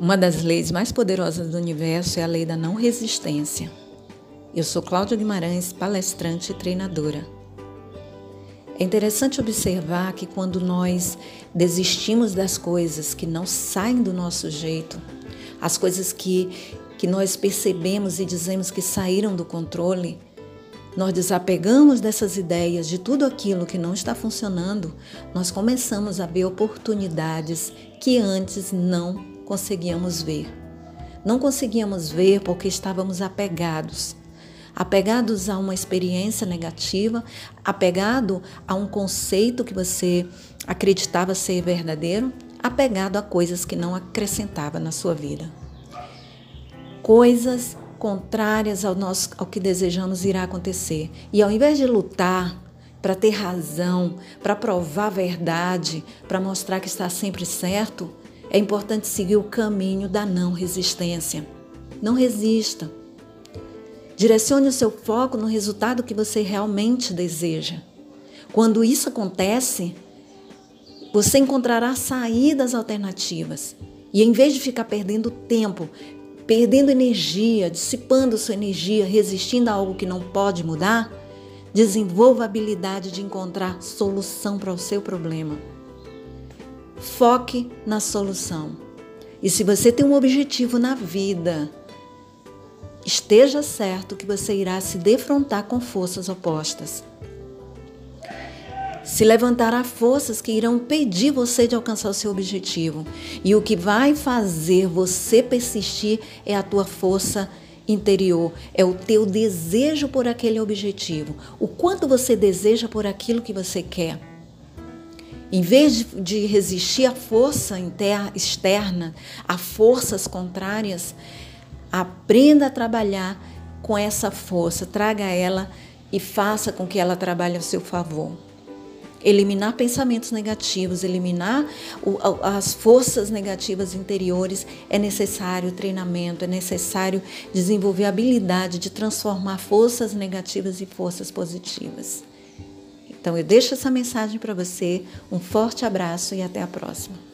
Uma das leis mais poderosas do universo é a lei da não resistência. Eu sou Cláudia Guimarães, palestrante e treinadora. É interessante observar que quando nós desistimos das coisas que não saem do nosso jeito, as coisas que, que nós percebemos e dizemos que saíram do controle, nós desapegamos dessas ideias, de tudo aquilo que não está funcionando, nós começamos a ver oportunidades que antes não conseguíamos ver. Não conseguíamos ver porque estávamos apegados. Apegados a uma experiência negativa, apegado a um conceito que você acreditava ser verdadeiro, apegado a coisas que não acrescentava na sua vida. Coisas contrárias ao, nosso, ao que desejamos irá acontecer. E ao invés de lutar para ter razão, para provar a verdade, para mostrar que está sempre certo, é importante seguir o caminho da não resistência. Não resista. Direcione o seu foco no resultado que você realmente deseja. Quando isso acontece, você encontrará saídas alternativas. E em vez de ficar perdendo tempo, perdendo energia, dissipando sua energia, resistindo a algo que não pode mudar, desenvolva a habilidade de encontrar solução para o seu problema. Foque na solução. E se você tem um objetivo na vida, esteja certo que você irá se defrontar com forças opostas. Se levantará forças que irão impedir você de alcançar o seu objetivo. E o que vai fazer você persistir é a tua força interior, é o teu desejo por aquele objetivo. O quanto você deseja por aquilo que você quer. Em vez de, resistir à força externa, a forças contrárias, aprenda a trabalhar com essa força, traga ela e faça com que ela trabalhe a seu favor. Eliminar pensamentos negativos, eliminar o, as forças negativas interiores é necessário treinamento, é necessário desenvolver a habilidade de transformar forças negativas em forças positivas. Então eu deixo essa mensagem para você. Um forte abraço e até a próxima.